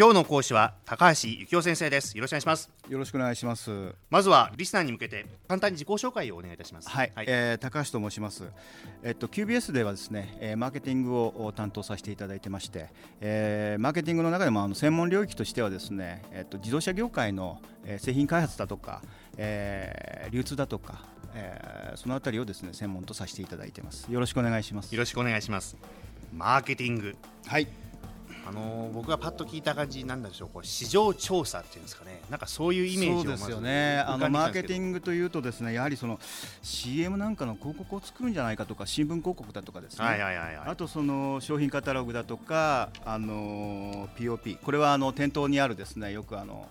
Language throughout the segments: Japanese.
今日の講師は高橋幸雄先生です。よろしくお願いします。よろしくお願いします。まずはリスナーに向けて簡単に自己紹介をお願いいたします。はい、はい、えー、高橋と申します。えっと QBS ではですね、えー、マーケティングを担当させていただいてまして、えー、マーケティングの中でもあの専門領域としてはですねえっと自動車業界の、えー、製品開発だとか、えー、流通だとかえー、そのあたりをですね専門とさせていただいてます。よろしくお願いします。よろしくお願いします。マーケティング。はいあのー、僕がパッと聞いた感じなんでしょう。こう市場調査っていうんですかね。なんかそういうイメージをですよね。あのマーケティングというとですねやはりその CM なんかの広告を作るんじゃないかとか新聞広告だとかですね、はいはいはいはい、あとその商品カタログだとかあの POP これはあの店頭にあるですねよくあの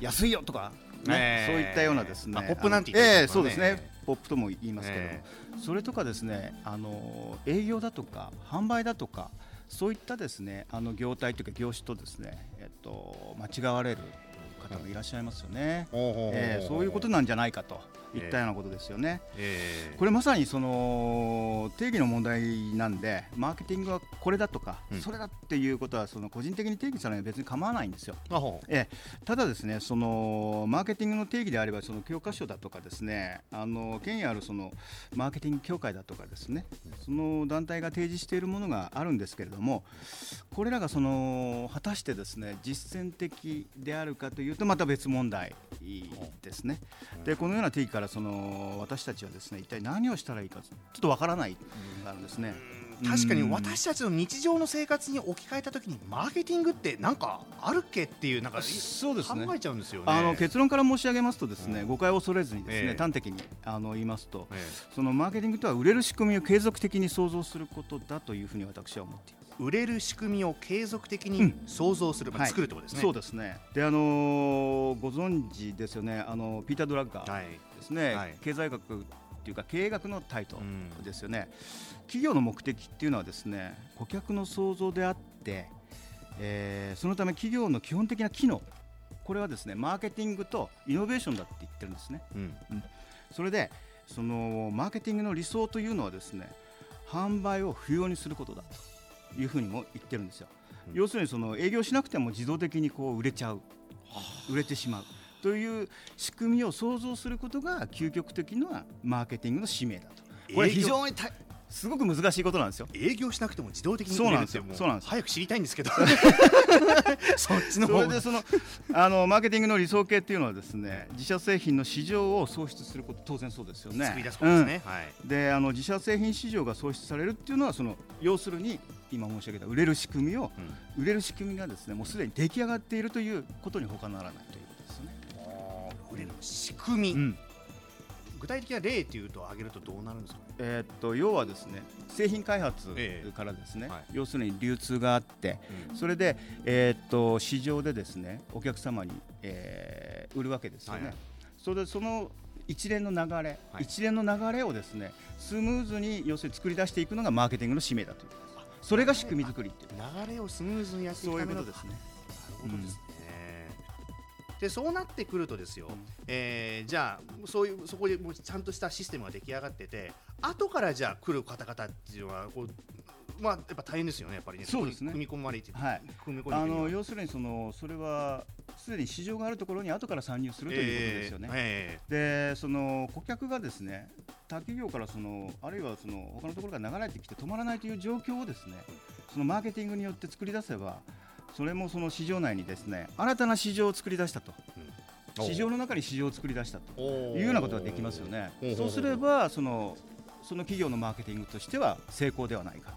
安いよとかね、そういったようなですね、ポップなんて言って、ね、えー、そうですね。ポップとも言いますけど、えー、それとかですねあの営業だとか販売だとかそういったですねあの業態というか業種とですね、えっと、間違われる方もいらっしゃいますよね、えー、そういうことなんじゃないかといったようなことですよね。えー、これまさにその定義の問題なんでマーケティングはこれだとか、うん、それだっていうことはその個人的に定義されない別に構わないんですよ。えー、ただですねそのマーケティングの定義であればその教科書だとかですねあの権威あるそのマーケティング協会だとかですねその団体が提示しているものがあるんですけれどもこれらがその果たしてですね実践的であるかというとまた別問題ですね。でこのような定義からその私たちはですね一体何をしたらいいかちょっとわからないがあるんですね。確かに私たちの日常の生活に置き換えたときにマーケティングってなんかあるっけっていうなんかそうです、ね、考えちゃうんですよ、ね、あの結論から申し上げますとですね、うん、誤解を恐れずにですね、えー、端的にあの言いますと、えー、そのマーケティングとは売れる仕組みを継続的に創造することだというふうに私は思っています。売れる仕組みを継続的に創造する、うんまあ、作るってことですね。そうですね。で、あのー、ご存知ですよね。あのピーター・ドラッガーですね。はい、経済学っていうか経営学のタイトルですよね、うん、企業の目的っていうのはですね顧客の創造であって、えー、そのため企業の基本的な機能これはですねマーケティングとイノベーションだって言ってるんですね、うん。うん、それでそのマーケティングの理想というのはですね販売を不要にすることだというふうにも言ってるんですよ、うん、要するにその営業しなくても自動的にこう売れちゃう。売れてしまうという仕組みを想像することが究極的なマーケティングの使命だと。これ非常にすごく難しいことなんですよ。営業しなくても自動的にそうなんですよ。そうなんです。早く知りたいんですけど。そっちの方でそのあのマーケティングの理想形っていうのはですね、自社製品の市場を創出すること当然そうですよね。作り出すことですね。うん、はい。で、あの自社製品市場が創出されるっていうのはその要するに今申し上げた売れる仕組みを、うん、売れる仕組みがですねもうすでに出来上がっているということに他ならないと。売れる仕組み。うん。具体的な例というと挙げるとどうなるんですか、えー、っと要はですね製品開発からですね、えーはい、要するに流通があって、うん、それで、えー、っと市場でですねお客様に、えー、売るわけですよね。はいはい、それでその一連の流れ、はい、一連の流れをですねスムーズに要するに作り出していくのがマーケティングの使命だというそれが仕組み作りっていう。流れをスムーズにやっていくそういうことですね。なるほどです。ね、うんでそうなってくるとですよ、うん、えー、じゃあそういうそこでもうちゃんとしたシステムが出来上がってて後からじゃあ来る方々っていうのはこうまあ、やっぱ大変ですよね、やっぱりね、そうですね。組み込まれて、はい、組み込あの要するにその、それはすでに市場があるところに後から参入するということですよね。えーえー、で、その顧客がですね、他企業からその、あるいはその他のところが流れてきて止まらないという状況をですね、そのマーケティングによって作り出せば、それもその市場内にですね新たな市場を作り出したと、うん、市場の中に市場を作り出したと。いうようなことができますよね。そうすればそのその企業のマーケティングとしては成功ではないか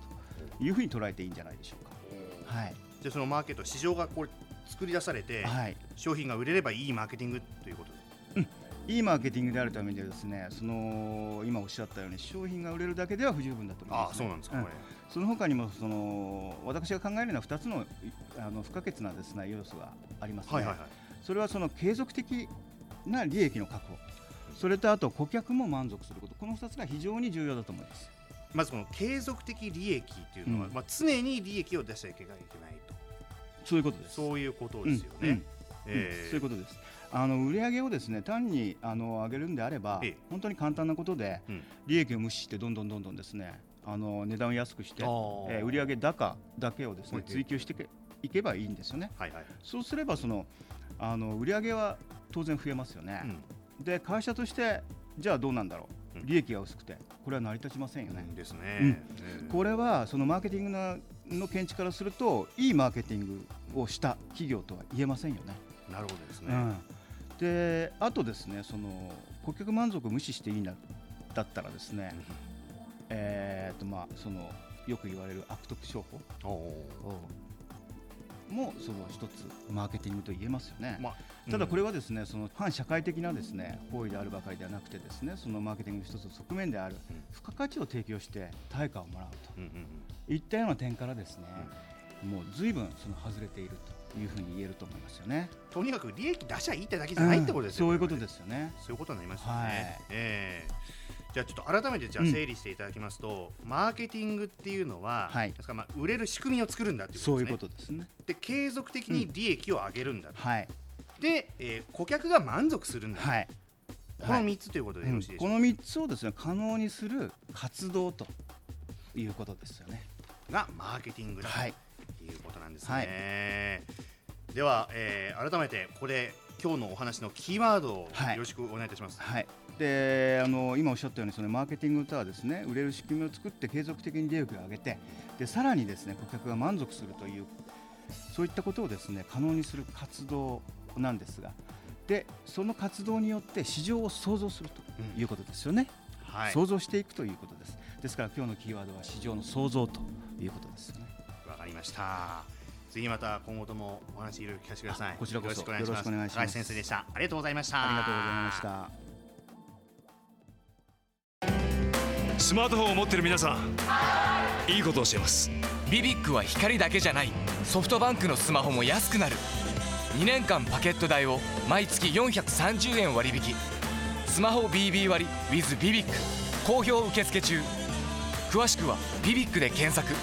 というふうに捉えていいんじゃないでしょうか。はい、でそのマーケット市場がこれ作り出されて、はい、商品が売れればいいマーケティングということで、うん。いいマーケティングであるためにはですねその今おっしゃったように商品が売れるだけでは不十分だと思います、ね、あそうなんですか、うん、その他にもその私が考えるのは2つのあの不可欠なですね要素がありますね、はいはいはい、それはその継続的な利益の確保。それとあと顧客も満足すること。この2つが非常に重要だと思います。まずこの継続的利益というのは、うん、まあ、常に利益を出しちゃいけないと。そういうことです。そういうことですよね、うんうん。えー、そういうことです。あの売上をですね単にあの上げるんであれば、ええ、本当に簡単なことで、利益を無視してどんどんどんどんですねあの値段を安くして、えー、売上高だけをですね追求していけばいいんですよね。はいはいそうすればそのあの売り上げは当然増えますよね。で会社としてじゃあどうなんだろう、うん。利益が薄くてこれは成り立ちませんよね。うんですね、うん。うん。これはそのマーケティングのの見地からするといいマーケティングをした企業とは言えませんよね。なるほどですね、うん、であとですねその顧客満足を無視していいんだだったらですね、えーとまあ、そのよく言われる悪徳商法もその一つマーケティングと言えますよね。まあただこれはですね、その反社会的なですね行為であるばかりではなくてですねそのマーケティングの一つの側面であるうん付加価値を提供して対価をもらううんうんといったような点からですね、もう随分その外れているというふうに言えると思いますよね。とにかく利益出しゃいいってだけじゃないってことですよ、うんそういうことですよね。そういうことになりますよね。はいええじゃあちょっと改めてじゃあうん。整理していただきますと、マーケティングっていうのは、はい。ですからまあ売れる仕組みを作るんだっていうことですね。ことですね。で継続的に利益を上げるんだと、はい。で、えー顧客が満足するんだ、はい。この3つということでよろしいでしょうか、この3つをですね可能にする活動ということですよね。がマーケティングだはい。ということなんですね。では、えー改めてここで今日のお話のキーワードをはいよろしくお願いいたします。はい。であの今おっしゃったようにそのマーケティングとはですね売れる仕組みを作って継続的に利益を上げてでさらにですね顧客が満足するというそういったことをですね可能にする活動なんですがでその活動によって市場を創造するということですよね。はい、創造していくということです。ですから今日のキーワードは市場の創造ということですよね。わかりました。次また今後ともお話いろいろ聞かせてください。こちらこそよろしくお願いします。よろしくお願いします高橋先生でした。ありがとうございました。ありがとうございました。スマートフォンを持ってる皆さんいいことを教えますビビックは光だけじゃないソフトバンクのスマホも安くなる2年間パケット代を毎月430円割引スマホ BB 割 with ビビック好評受付中詳しくは「ビビック」で検索